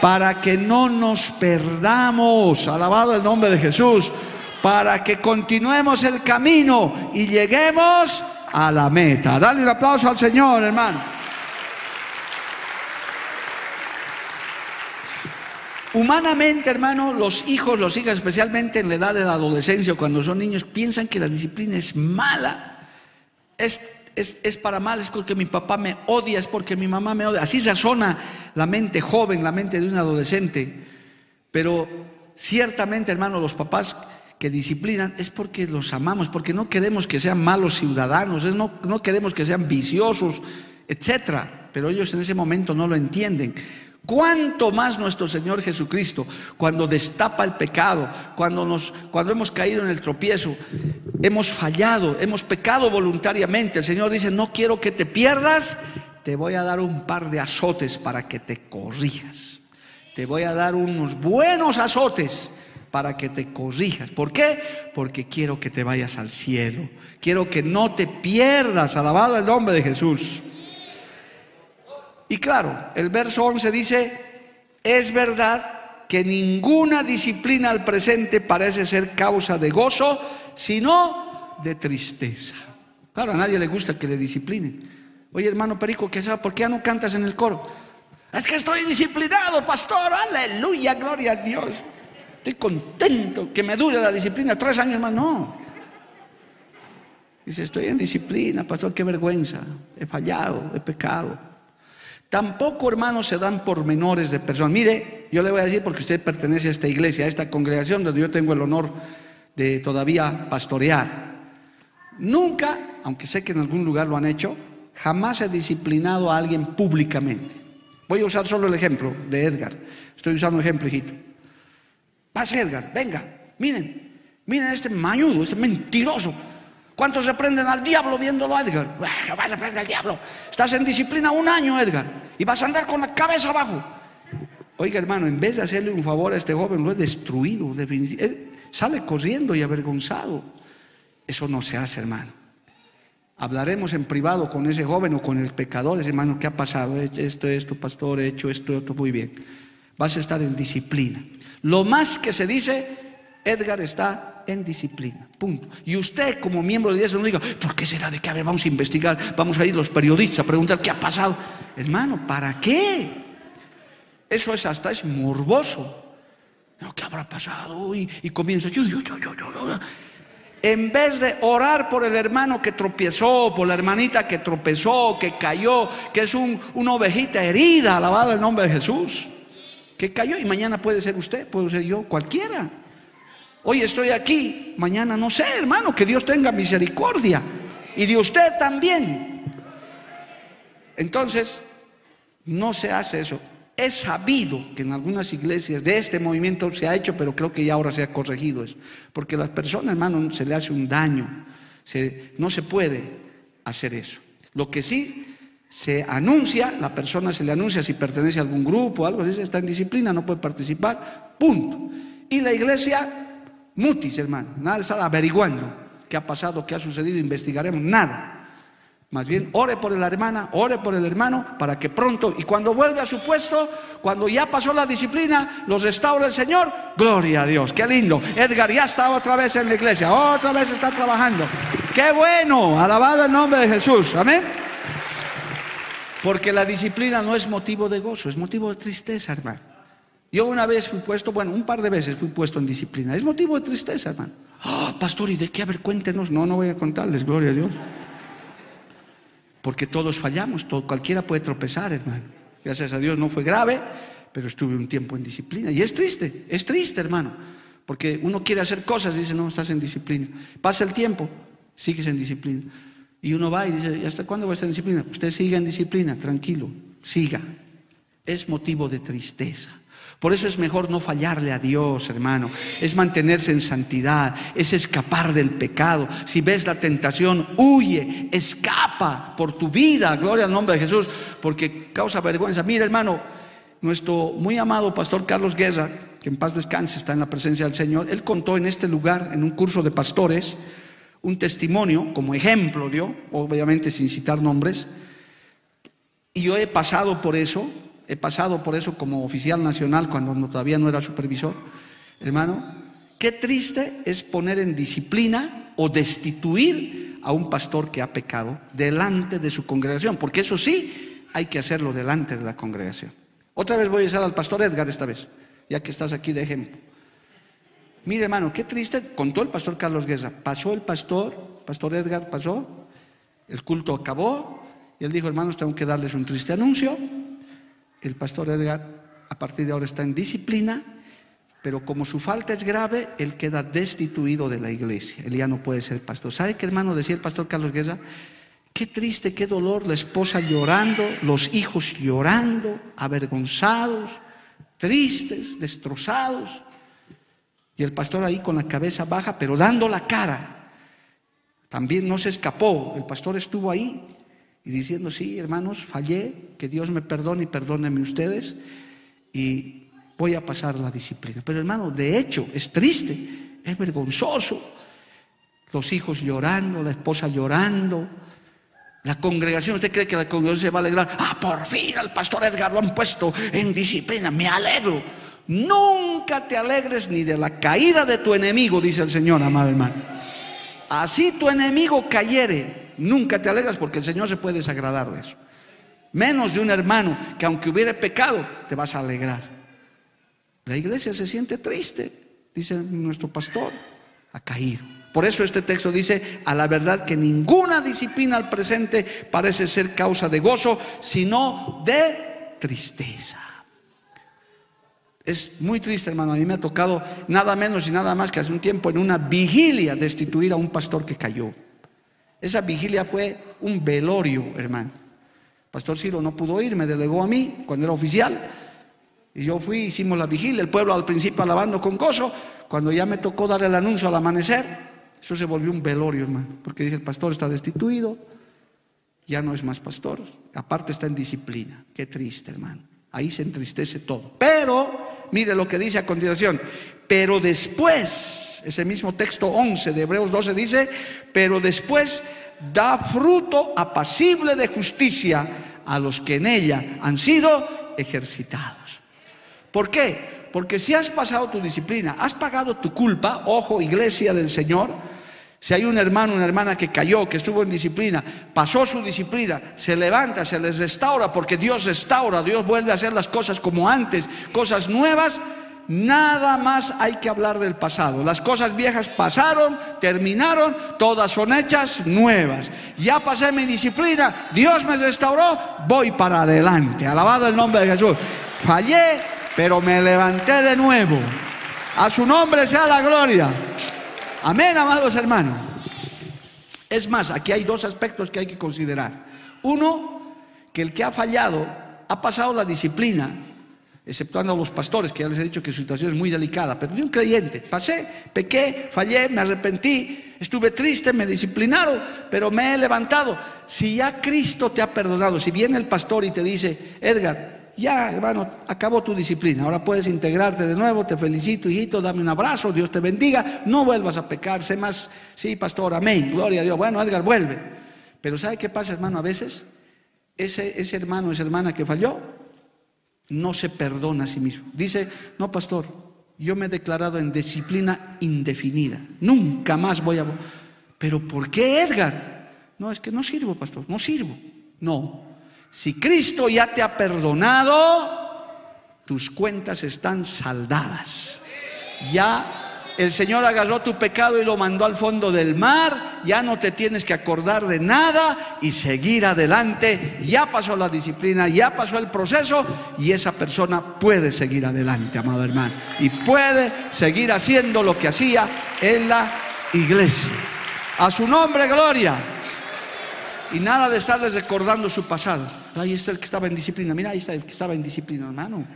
para que no nos perdamos, alabado el nombre de Jesús, para que continuemos el camino y lleguemos a la meta. Dale un aplauso al Señor, hermano. Humanamente, hermano, los hijos, los hijas, especialmente en la edad de la adolescencia, cuando son niños, piensan que la disciplina es mala. Es es, para mal, es porque mi papá me odia, es porque mi mamá me odia. Así razona la mente joven, la mente de un adolescente. Pero ciertamente, hermano, los papás que disciplinan es porque los amamos, porque no queremos que sean malos ciudadanos, es no, no queremos que sean viciosos, etcétera. Pero ellos en ese momento no lo entienden. ¿Cuánto más nuestro Señor Jesucristo, cuando destapa el pecado, cuando, nos, cuando hemos caído en el tropiezo, hemos fallado, hemos pecado voluntariamente? El Señor dice, no quiero que te pierdas, te voy a dar un par de azotes para que te corrijas. Te voy a dar unos buenos azotes para que te corrijas. ¿Por qué? Porque quiero que te vayas al cielo. Quiero que no te pierdas. Alabado el nombre de Jesús. Y claro, el verso 11 dice, es verdad que ninguna disciplina al presente parece ser causa de gozo, sino de tristeza. Claro, a nadie le gusta que le disciplinen. Oye, hermano Perico, ¿qué sabe? ¿Por qué ya no cantas en el coro? Es que estoy disciplinado, pastor. Aleluya, gloria a Dios. Estoy contento que me dure la disciplina tres años más. No. Dice, estoy en disciplina, pastor, qué vergüenza. He fallado, he pecado. Tampoco, hermanos, se dan pormenores de personas. Mire, yo le voy a decir porque usted pertenece a esta iglesia, a esta congregación donde yo tengo el honor de todavía pastorear. Nunca, aunque sé que en algún lugar lo han hecho, jamás he disciplinado a alguien públicamente. Voy a usar solo el ejemplo de Edgar. Estoy usando un ejemplo, hijito. Pase, Edgar, venga, miren, miren este mañudo, este mentiroso. ¿Cuántos reprenden al diablo viéndolo, Edgar? Vas a reprender al diablo. Estás en disciplina un año, Edgar, y vas a andar con la cabeza abajo. Oiga, hermano, en vez de hacerle un favor a este joven, lo he destruido. Sale corriendo y avergonzado. Eso no se hace, hermano. Hablaremos en privado con ese joven o con el pecador, ese hermano, ¿qué ha pasado? Esto, esto, pastor, he hecho esto, esto, muy bien. Vas a estar en disciplina. Lo más que se dice, Edgar está en disciplina. Punto. Y usted como miembro de Dios no diga, ¿por qué será de qué? A ver, vamos a investigar, vamos a ir los periodistas a preguntar qué ha pasado. Hermano, ¿para qué? Eso es hasta es morboso. ¿Qué habrá pasado? Y, y comienza, yo, yo, yo, yo, yo. En vez de orar por el hermano que tropezó, por la hermanita que tropezó, que cayó, que es un, una ovejita herida, alabado el nombre de Jesús, que cayó y mañana puede ser usted, puede ser yo, cualquiera. Hoy estoy aquí, mañana no sé, hermano, que Dios tenga misericordia. Y de usted también. Entonces, no se hace eso. Es sabido que en algunas iglesias de este movimiento se ha hecho, pero creo que ya ahora se ha corregido eso. Porque a las personas, hermano, se le hace un daño. no se puede hacer eso. Lo que sí se anuncia, la persona se le anuncia si pertenece a algún grupo, algo así, está en disciplina, no puede participar, punto. Y la iglesia mutis, hermano, nada de estar averiguando qué ha pasado, qué ha sucedido, investigaremos, nada. Más bien, ore por la hermana, ore por el hermano, para que pronto, y cuando vuelve a su puesto, cuando ya pasó la disciplina, los restaura el Señor, gloria a Dios, qué lindo. Edgar ya está otra vez en la iglesia, otra vez está trabajando. Qué bueno, alabado el nombre de Jesús, amén. Porque la disciplina no es motivo de gozo, es motivo de tristeza, hermano. Yo una vez fui puesto, bueno, un par de veces fui puesto en disciplina. Es motivo de tristeza, hermano. Ah, pastor, ¿y de qué? A ver, cuéntenos. No, no voy a contarles, gloria a Dios. Porque todos fallamos, todo, cualquiera puede tropezar, hermano. Gracias a Dios no fue grave, pero estuve un tiempo en disciplina. Y es triste, es triste, hermano. Porque uno quiere hacer cosas, dice, no, estás en disciplina. Pasa el tiempo, sigues en disciplina. Y uno va y dice, ¿y hasta cuándo va a estar en disciplina? Usted siga en disciplina, tranquilo, siga. Es motivo de tristeza. Por eso es mejor no fallarle a Dios, hermano. Es mantenerse en santidad, es escapar del pecado. Si ves la tentación, huye, escapa por tu vida. Gloria al nombre de Jesús, porque causa vergüenza. Mira, hermano, nuestro muy amado pastor Carlos Guerra, que en paz descanse, está en la presencia del Señor, él contó en este lugar, en un curso de pastores, un testimonio como ejemplo, dio, obviamente sin citar nombres. Y yo he pasado por eso he pasado por eso como oficial nacional cuando todavía no era supervisor, hermano, qué triste es poner en disciplina o destituir a un pastor que ha pecado delante de su congregación, porque eso sí hay que hacerlo delante de la congregación. Otra vez voy a usar al pastor Edgar esta vez, ya que estás aquí de ejemplo. Mire hermano, qué triste, contó el pastor Carlos Guerra, pasó el pastor, pastor Edgar pasó, el culto acabó, y él dijo, hermanos, tengo que darles un triste anuncio, el pastor Edgar a partir de ahora está en disciplina, pero como su falta es grave, él queda destituido de la iglesia. Él ya no puede ser pastor. ¿Sabe qué hermano decía el pastor Carlos Guerra? Qué triste, qué dolor, la esposa llorando, los hijos llorando, avergonzados, tristes, destrozados. Y el pastor ahí con la cabeza baja, pero dando la cara. También no se escapó, el pastor estuvo ahí y diciendo, sí, hermanos, fallé, que Dios me perdone y perdónenme ustedes y voy a pasar la disciplina. Pero hermano, de hecho, es triste, es vergonzoso. Los hijos llorando, la esposa llorando, la congregación, ¿usted cree que la congregación se va a alegrar? Ah, por fin al pastor Edgar lo han puesto en disciplina, me alegro. Nunca te alegres ni de la caída de tu enemigo, dice el Señor, amado hermano. Así tu enemigo cayere, Nunca te alegras porque el Señor se puede desagradar de eso. Menos de un hermano que aunque hubiera pecado, te vas a alegrar. La iglesia se siente triste, dice nuestro pastor, ha caído. Por eso este texto dice, a la verdad que ninguna disciplina al presente parece ser causa de gozo, sino de tristeza. Es muy triste, hermano. A mí me ha tocado nada menos y nada más que hace un tiempo en una vigilia destituir a un pastor que cayó. Esa vigilia fue un velorio, hermano. Pastor Ciro no pudo ir, me delegó a mí cuando era oficial. Y yo fui, hicimos la vigilia, el pueblo al principio alabando con gozo. Cuando ya me tocó dar el anuncio al amanecer, eso se volvió un velorio, hermano. Porque dije, el pastor está destituido, ya no es más pastor. Aparte está en disciplina. Qué triste, hermano. Ahí se entristece todo. Pero, mire lo que dice a continuación. Pero después, ese mismo texto 11 de Hebreos 12 dice, pero después da fruto apacible de justicia a los que en ella han sido ejercitados. ¿Por qué? Porque si has pasado tu disciplina, has pagado tu culpa, ojo, iglesia del Señor, si hay un hermano, una hermana que cayó, que estuvo en disciplina, pasó su disciplina, se levanta, se les restaura, porque Dios restaura, Dios vuelve a hacer las cosas como antes, cosas nuevas, Nada más hay que hablar del pasado. Las cosas viejas pasaron, terminaron, todas son hechas nuevas. Ya pasé mi disciplina, Dios me restauró, voy para adelante. Alabado el nombre de Jesús. Fallé, pero me levanté de nuevo. A su nombre sea la gloria. Amén, amados hermanos. Es más, aquí hay dos aspectos que hay que considerar. Uno, que el que ha fallado ha pasado la disciplina, exceptuando a los pastores, que ya les he dicho que su situación es muy delicada, pero de un creyente, pasé, pequé, fallé, me arrepentí, estuve triste, me disciplinaron, pero me he levantado. Si ya Cristo te ha perdonado, si viene el pastor y te dice, Edgar, ya hermano, acabó tu disciplina, ahora puedes integrarte de nuevo, te felicito, hijito, dame un abrazo, Dios te bendiga, no vuelvas a pecar, sé más, sí, pastor, amén, gloria a Dios. Bueno, Edgar, vuelve. Pero ¿sabe qué pasa, hermano? A veces ese, ese hermano, esa hermana que falló, no se perdona a sí mismo. Dice, no, pastor, yo me he declarado en disciplina indefinida, nunca más voy a... Pero ¿por qué, Edgar? No, es que no sirvo, pastor, no sirvo. No, si Cristo ya te ha perdonado, tus cuentas están saldadas. Ya el Señor agarró tu pecado y lo mandó al fondo del mar, ya no te tienes que acordar de nada y seguir adelante. Ya pasó la disciplina, ya pasó el proceso y esa persona puede seguir adelante, amado hermano, y puede seguir haciendo lo que hacía en la iglesia. A su nombre, gloria. Y nada de estarles recordando su pasado. Ahí está el que estaba en disciplina. Mira, ahí está el que estaba en disciplina, hermano.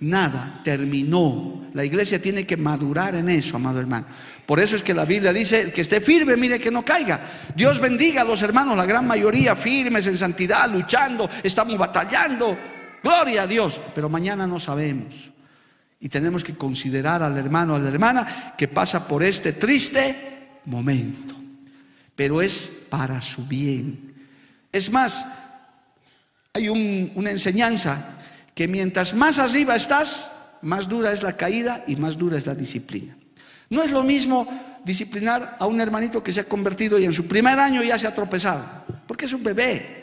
Nada, terminó. La iglesia tiene que madurar en eso, amado hermano. Por eso es que la Biblia dice que esté firme, mire que no caiga. Dios bendiga a los hermanos, la gran mayoría firmes en santidad, luchando, estamos batallando. Gloria a Dios. Pero mañana no sabemos. Y tenemos que considerar al hermano, a la hermana que pasa por este triste momento pero es para su bien. Es más, hay una enseñanza que mientras más arriba estás, más dura es la caída y más dura es la disciplina. No es lo mismo disciplinar a un hermanito que se ha convertido y en su primer año ya se ha tropezado, porque es un bebé.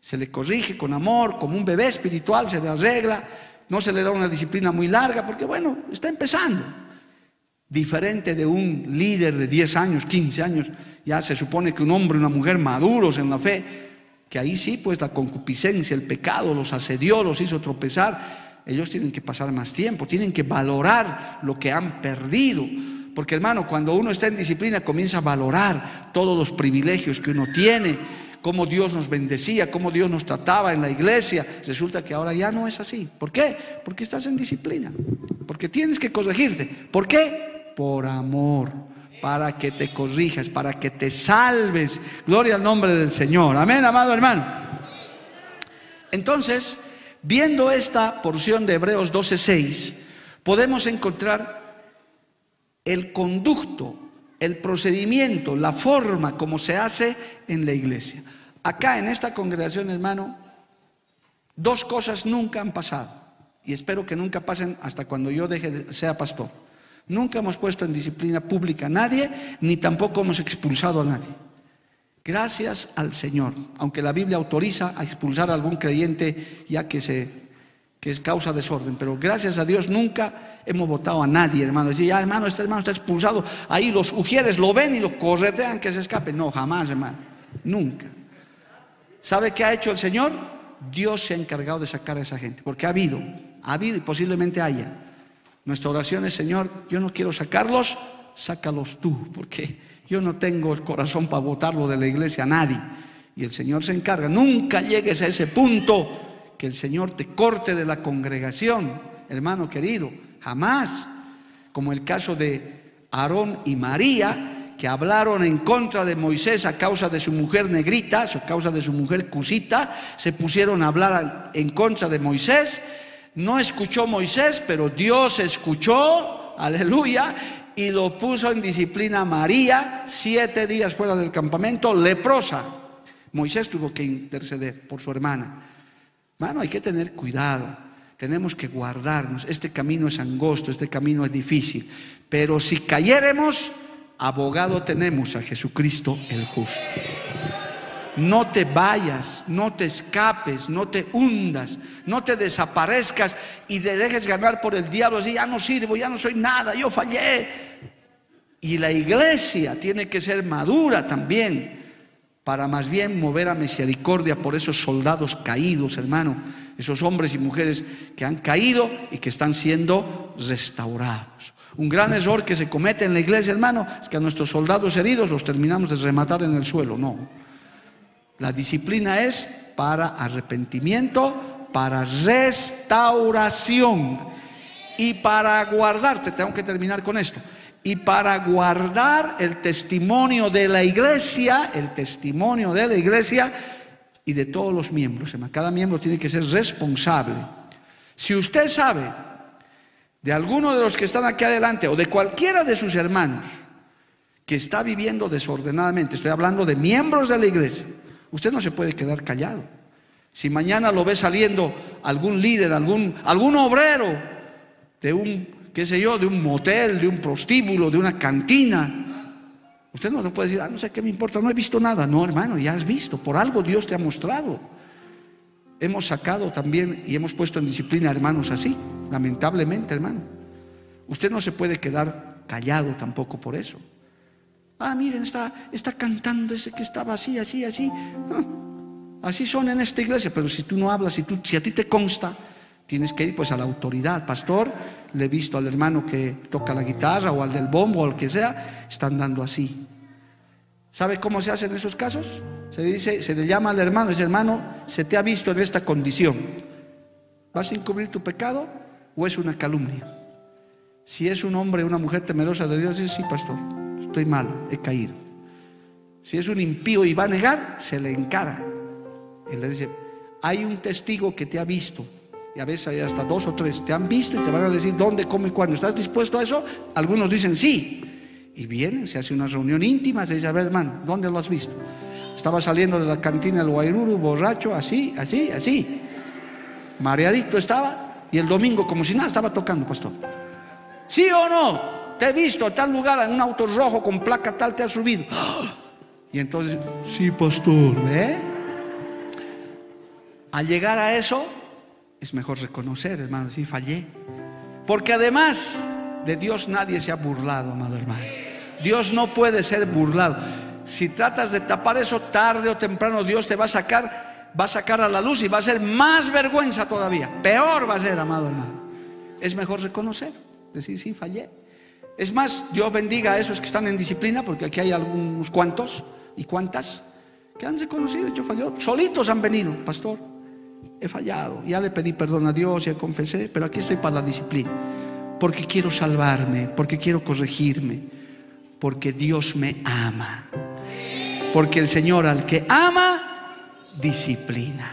Se le corrige con amor, como un bebé espiritual, se le arregla, no se le da una disciplina muy larga, porque bueno, está empezando. Diferente de un líder de 10 años, 15 años, ya se supone que un hombre una mujer maduros en la fe, que ahí sí, pues la concupiscencia, el pecado los asedió, los hizo tropezar, ellos tienen que pasar más tiempo, tienen que valorar lo que han perdido. Porque hermano, cuando uno está en disciplina comienza a valorar todos los privilegios que uno tiene, cómo Dios nos bendecía, cómo Dios nos trataba en la iglesia. Resulta que ahora ya no es así. ¿Por qué? Porque estás en disciplina. Porque tienes que corregirte. ¿Por qué? Por amor para que te corrijas, para que te salves. Gloria al nombre del Señor. Amén, amado hermano. Entonces, viendo esta porción de Hebreos 12:6, podemos encontrar el conducto, el procedimiento, la forma como se hace en la iglesia. Acá en esta congregación, hermano, dos cosas nunca han pasado y espero que nunca pasen hasta cuando yo deje de, sea pastor. Nunca hemos puesto en disciplina pública a nadie, ni tampoco hemos expulsado a nadie. Gracias al Señor, aunque la Biblia autoriza a expulsar a algún creyente ya que, que es causa desorden, pero gracias a Dios nunca hemos votado a nadie, hermano. Decir, ya hermano, este hermano está expulsado, ahí los ujieres lo ven y lo corretean que se escape. No, jamás, hermano, nunca. ¿Sabe qué ha hecho el Señor? Dios se ha encargado de sacar a esa gente, porque ha habido, ha habido y posiblemente haya nuestra oración es, Señor, yo no quiero sacarlos, sácalos tú, porque yo no tengo el corazón para votarlo de la iglesia a nadie. Y el Señor se encarga. Nunca llegues a ese punto que el Señor te corte de la congregación, hermano querido. Jamás. Como el caso de Aarón y María, que hablaron en contra de Moisés a causa de su mujer negrita, a causa de su mujer cusita, se pusieron a hablar en contra de Moisés no escuchó Moisés, pero Dios escuchó, aleluya, y lo puso en disciplina María siete días fuera del campamento, leprosa. Moisés tuvo que interceder por su hermana. Bueno, hay que tener cuidado, tenemos que guardarnos. Este camino es angosto, este camino es difícil, pero si cayéremos, abogado tenemos a Jesucristo el justo. No te vayas, no te escapes, no te hundas, no te desaparezcas y te dejes ganar por el diablo. Así ya no sirvo, ya no soy nada, yo fallé. Y la iglesia tiene que ser madura también para más bien mover a misericordia por esos soldados caídos, hermano, esos hombres y mujeres que han caído y que están siendo restaurados. Un gran error que se comete en la iglesia, hermano, es que a nuestros soldados heridos los terminamos de rematar en el suelo. No. La disciplina es para arrepentimiento, para restauración y para guardarte. Tengo que terminar con esto. Y para guardar el testimonio de la iglesia, el testimonio de la iglesia y de todos los miembros. Cada miembro tiene que ser responsable. Si usted sabe de alguno de los que están aquí adelante o de cualquiera de sus hermanos que está viviendo desordenadamente, estoy hablando de miembros de la iglesia, usted no se puede quedar callado. Si mañana lo ve saliendo algún líder, algún, algún obrero de un, qué sé yo, de un motel, de un prostíbulo, de una cantina, Usted no puede decir, ah, no sé qué me importa, no he visto nada. No, hermano, ya has visto, por algo Dios te ha mostrado. Hemos sacado también y hemos puesto en disciplina hermanos así, lamentablemente, hermano. Usted no se puede quedar callado tampoco por eso. Ah, miren, está, está cantando ese que estaba así, así, así. Ah, así son en esta iglesia, pero si tú no hablas, si, tú, si a ti te consta, tienes que ir pues a la autoridad. Pastor, le he visto al hermano que toca la guitarra o al del bombo o al que sea, están dando así. ¿Sabe cómo se hace en esos casos? Se dice, se le llama al hermano, dice hermano, se te ha visto en esta condición. ¿Vas a encubrir tu pecado o es una calumnia? Si es un hombre o una mujer temerosa de Dios, dice, sí, pastor, estoy mal, he caído. Si es un impío y va a negar, se le encara. Y le dice, hay un testigo que te ha visto. Y a veces hay hasta dos o tres. Te han visto y te van a decir dónde, cómo y cuándo. ¿Estás dispuesto a eso? Algunos dicen sí. Y vienen, se hace una reunión íntima, se dice, a ver hermano, ¿dónde lo has visto? Estaba saliendo de la cantina el Guairuru, borracho, así, así, así. Mareadito estaba y el domingo, como si nada, estaba tocando, pastor. ¿Sí o no? Te he visto a tal lugar en un auto rojo con placa tal, te has subido. Y entonces, sí, pastor, ¿eh? Al llegar a eso, es mejor reconocer, hermano, sí, fallé. Porque además de Dios nadie se ha burlado, amado hermano. Dios no puede ser burlado. Si tratas de tapar eso tarde o temprano, Dios te va a sacar, va a sacar a la luz y va a ser más vergüenza todavía. Peor va a ser, amado hermano. Es mejor reconocer, decir, sí, fallé. Es más, Dios bendiga a esos que están en disciplina, porque aquí hay algunos cuantos y cuantas que han reconocido, hecho falló. Solitos han venido, pastor. He fallado. Ya le pedí perdón a Dios, ya confesé, pero aquí estoy para la disciplina porque quiero salvarme, porque quiero corregirme, porque Dios me ama. Porque el Señor al que ama, disciplina.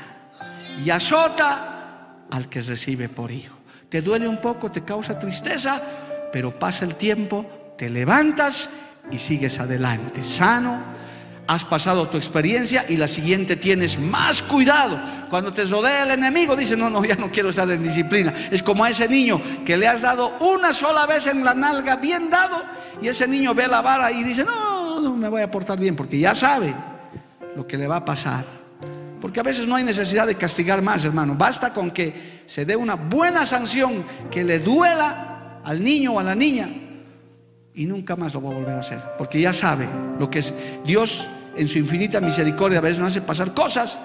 Y azota al que recibe por hijo. Te duele un poco, te causa tristeza, pero pasa el tiempo, te levantas y sigues adelante, sano, has pasado tu experiencia y la siguiente tienes más cuidado. Cuando te rodea el enemigo, dice, no, no, ya no quiero estar en disciplina. Es como a ese niño que le has dado una sola vez en la nalga bien dado y ese niño ve la vara y dice, no, no me voy a portar bien porque ya sabe lo que le va a pasar. Porque a veces no hay necesidad de castigar más, hermano. Basta con que se dé una buena sanción que le duela al niño o a la niña y nunca más lo va a volver a hacer. Porque ya sabe lo que es Dios en su infinita misericordia a veces nos hace pasar cosas.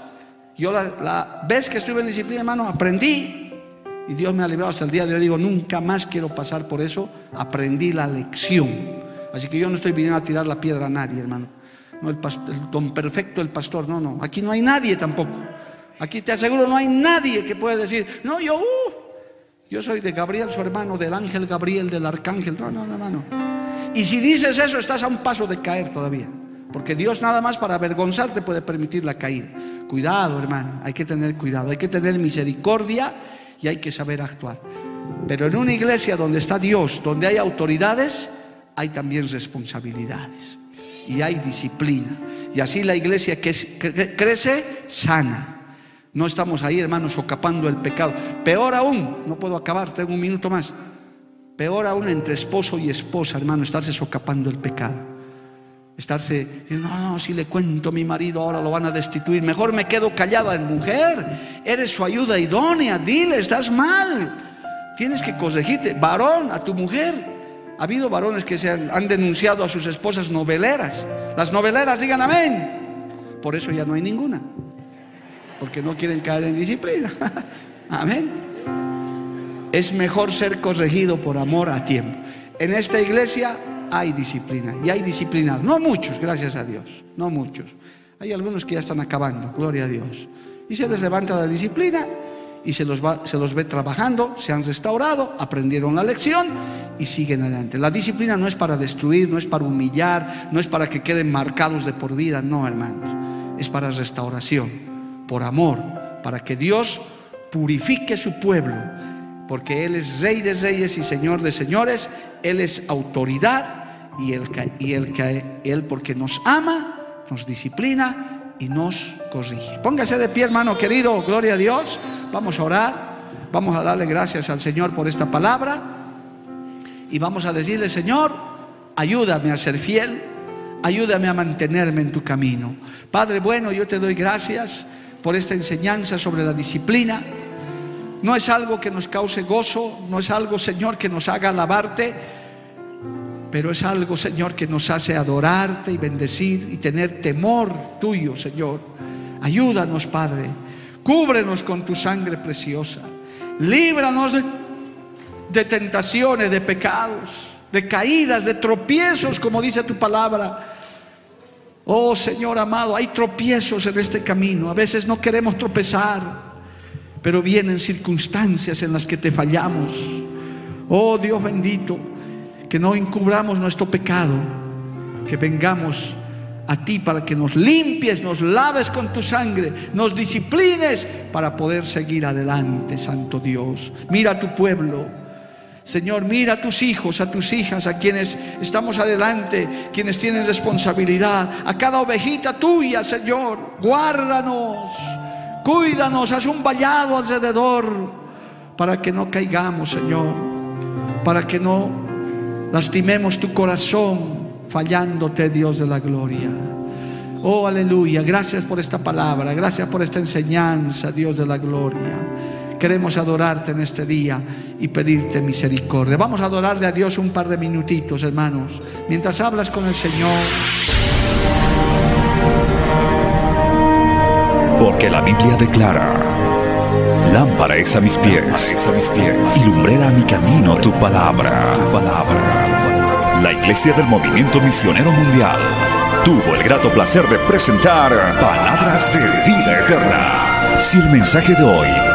Yo la, vez que estuve en disciplina, hermano, aprendí y Dios me ha librado hasta el día de hoy. Digo, nunca más quiero pasar por eso. Aprendí la lección. Así que yo no estoy viniendo a tirar la piedra a nadie, hermano. No el, don perfecto el pastor, no, no. Aquí no hay nadie tampoco. Aquí te aseguro, no hay nadie que pueda decir, no, yo, uh, yo soy de Gabriel, su hermano, del ángel Gabriel, del arcángel. No, no, no. Y si dices eso, estás a un paso de caer todavía. Porque Dios nada más para avergonzarte puede permitir la caída. Cuidado, hermano, hay que tener cuidado, hay que tener misericordia y hay que saber actuar. Pero en una iglesia donde está Dios, donde hay autoridades, hay también responsabilidades y hay disciplina. Y así la iglesia que crece sana. No estamos ahí, hermanos, socapando el pecado. Peor aún, no puedo acabar, tengo un minuto más. Peor aún entre esposo y esposa, hermano, estarse socapando el pecado. Estarse, no, no, si le cuento a mi marido ahora lo van a destituir. Mejor me quedo callada mujer. Eres su ayuda idónea. Dile, estás mal. Tienes que corregirte. Varón, a tu mujer. Ha habido varones que se han, denunciado a sus esposas noveleras. Las noveleras digan amén. Por eso ya no hay ninguna. Porque no quieren caer en disciplina. <laughs> Amén. Es mejor ser corregido por amor a tiempo. En esta iglesia hay disciplina y hay disciplina. No muchos, gracias a Dios, no muchos. Hay algunos que ya están acabando, gloria a Dios. Y se les levanta la disciplina y se los, va, se los ve trabajando, se han restaurado, aprendieron la lección y siguen adelante. La disciplina no es para destruir, no es para humillar, no es para que queden marcados de por vida, no hermanos. Es para restauración, por amor, para que Dios purifique su pueblo, porque Él es rey de reyes y señor de señores, Él es autoridad y Él, y él, él porque nos ama, nos disciplina y nos corrige. Póngase de pie, hermano querido, gloria a Dios. Vamos a orar, vamos a darle gracias al Señor por esta palabra y vamos a decirle, Señor, ayúdame a ser fiel, ayúdame a mantenerme en tu camino. Padre bueno, yo te doy gracias por esta enseñanza sobre la disciplina. No es algo que nos cause gozo, no es algo, Señor, que nos haga alabarte, pero es algo, Señor, que nos hace adorarte y bendecir y tener temor tuyo, Señor. Ayúdanos, Padre. Cúbrenos con tu sangre preciosa. Líbranos de, de tentaciones, de pecados, de caídas, de tropiezos, como dice tu palabra. Oh Señor amado, hay tropiezos en este camino. A veces no queremos tropezar, pero vienen circunstancias en las que te fallamos. Oh Dios bendito que no encubramos nuestro pecado, que vengamos a ti para que nos limpies, nos laves con tu sangre, nos disciplines para poder seguir adelante, Santo Dios. Mira a tu pueblo. Señor, mira a tus hijos, a tus hijas, a quienes estamos adelante, quienes tienen responsabilidad, a cada ovejita tuya, Señor. Guárdanos, cuídanos, haz un vallado alrededor para que no caigamos, Señor, para que no lastimemos tu corazón fallándote, Dios de la gloria. Oh, aleluya. Gracias por esta palabra. Gracias por esta enseñanza, Dios de la gloria. Queremos adorarte en este día y pedirte misericordia. Vamos a adorarle a Dios un par de minutitos, hermanos, mientras hablas con el Señor. Porque la Biblia declara, lámpara es a mis pies, a mis pies y lumbrera a mi camino tu palabra, tu palabra la Iglesia del Movimiento Misionero Mundial tuvo el grato placer de presentar Palabras de Vida Eterna. Si el mensaje de hoy